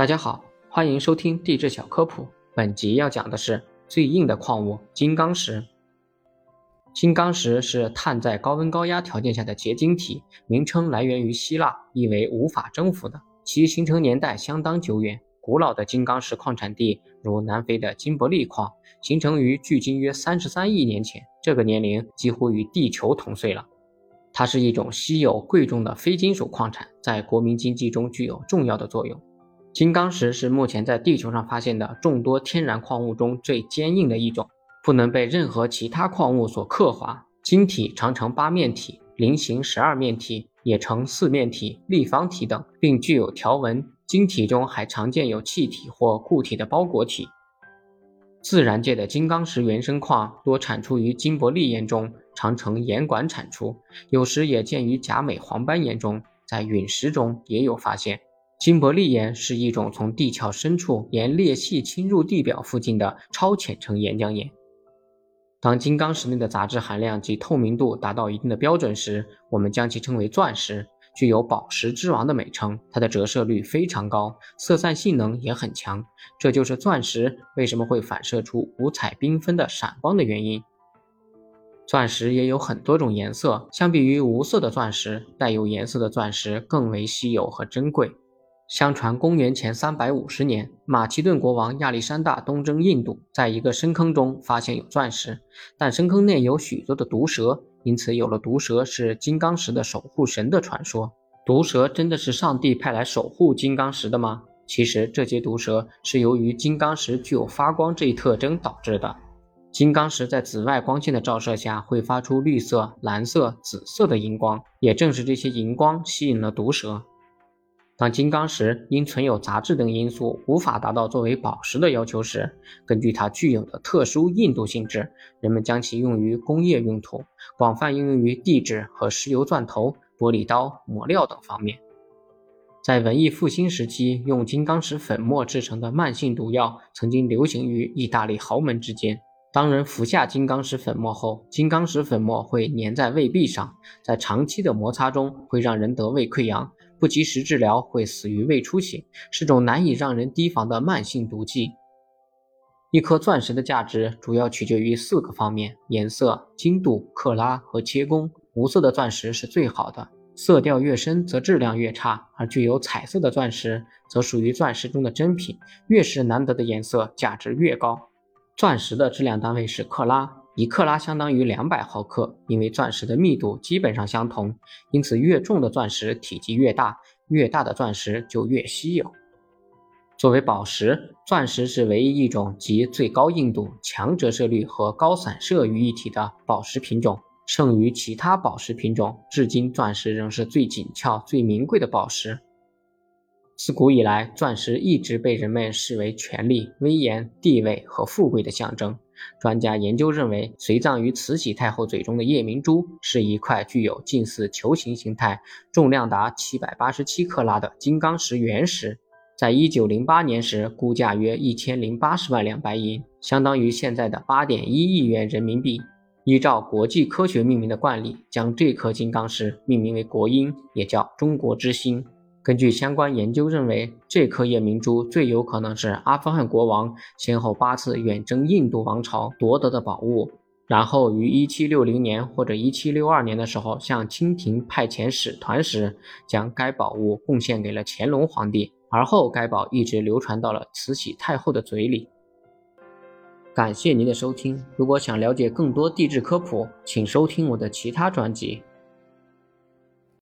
大家好，欢迎收听地质小科普。本集要讲的是最硬的矿物——金刚石。金刚石是碳在高温高压条件下的结晶体，名称来源于希腊，意为无法征服的。其形成年代相当久远，古老的金刚石矿产地如南非的金伯利矿，形成于距今约三十三亿年前，这个年龄几乎与地球同岁了。它是一种稀有贵重的非金属矿产，在国民经济中具有重要的作用。金刚石是目前在地球上发现的众多天然矿物中最坚硬的一种，不能被任何其他矿物所刻划。晶体常呈八面体、菱形十二面体，也呈四面体、立方体等，并具有条纹。晶体中还常见有气体或固体的包裹体。自然界的金刚石原生矿多产出于金伯利岩中，常呈岩管产出，有时也见于甲美黄斑岩中，在陨石中也有发现。金伯利岩是一种从地壳深处沿裂隙侵入地表附近的超浅层岩浆岩。当金刚石内的杂质含量及透明度达到一定的标准时，我们将其称为钻石，具有“宝石之王”的美称。它的折射率非常高，色散性能也很强，这就是钻石为什么会反射出五彩缤纷的闪光的原因。钻石也有很多种颜色，相比于无色的钻石，带有颜色的钻石更为稀有和珍贵。相传，公元前三百五十年，马其顿国王亚历山大东征印度，在一个深坑中发现有钻石，但深坑内有许多的毒蛇，因此有了毒蛇是金刚石的守护神的传说。毒蛇真的是上帝派来守护金刚石的吗？其实，这些毒蛇是由于金刚石具有发光这一特征导致的。金刚石在紫外光线的照射下会发出绿色、蓝色、紫色的荧光，也正是这些荧光吸引了毒蛇。当金刚石因存有杂质等因素无法达到作为宝石的要求时，根据它具有的特殊硬度性质，人们将其用于工业用途，广泛应用于地质和石油钻头、玻璃刀、磨料等方面。在文艺复兴时期，用金刚石粉末制成的慢性毒药曾经流行于意大利豪门之间。当人服下金刚石粉末后，金刚石粉末会粘在胃壁上，在长期的摩擦中会让人得胃溃疡。不及时治疗会死于胃出血，是种难以让人提防的慢性毒剂。一颗钻石的价值主要取决于四个方面：颜色、精度、克拉和切工。无色的钻石是最好的，色调越深则质量越差；而具有彩色的钻石则属于钻石中的珍品，越是难得的颜色，价值越高。钻石的质量单位是克拉。一克拉相当于两百毫克，因为钻石的密度基本上相同，因此越重的钻石体积越大，越大的钻石就越稀有。作为宝石，钻石是唯一一种集最高硬度、强折射率和高散射于一体的宝石品种。胜于其他宝石品种，至今钻石仍是最紧俏、最名贵的宝石。自古以来，钻石一直被人们视为权力、威严、地位和富贵的象征。专家研究认为，随葬于慈禧太后嘴中的夜明珠是一块具有近似球形形态、重量达七百八十七克拉的金刚石原石，在一九零八年时估价约一千零八十万两白银，相当于现在的八点一亿元人民币。依照国际科学命名的惯例，将这颗金刚石命名为国英，也叫中国之星。根据相关研究认为，这颗夜明珠最有可能是阿富汗国王先后八次远征印度王朝夺得的宝物，然后于1760年或者1762年的时候向清廷派遣使团时，将该宝物贡献给了乾隆皇帝，而后该宝一直流传到了慈禧太后的嘴里。感谢您的收听，如果想了解更多地质科普，请收听我的其他专辑。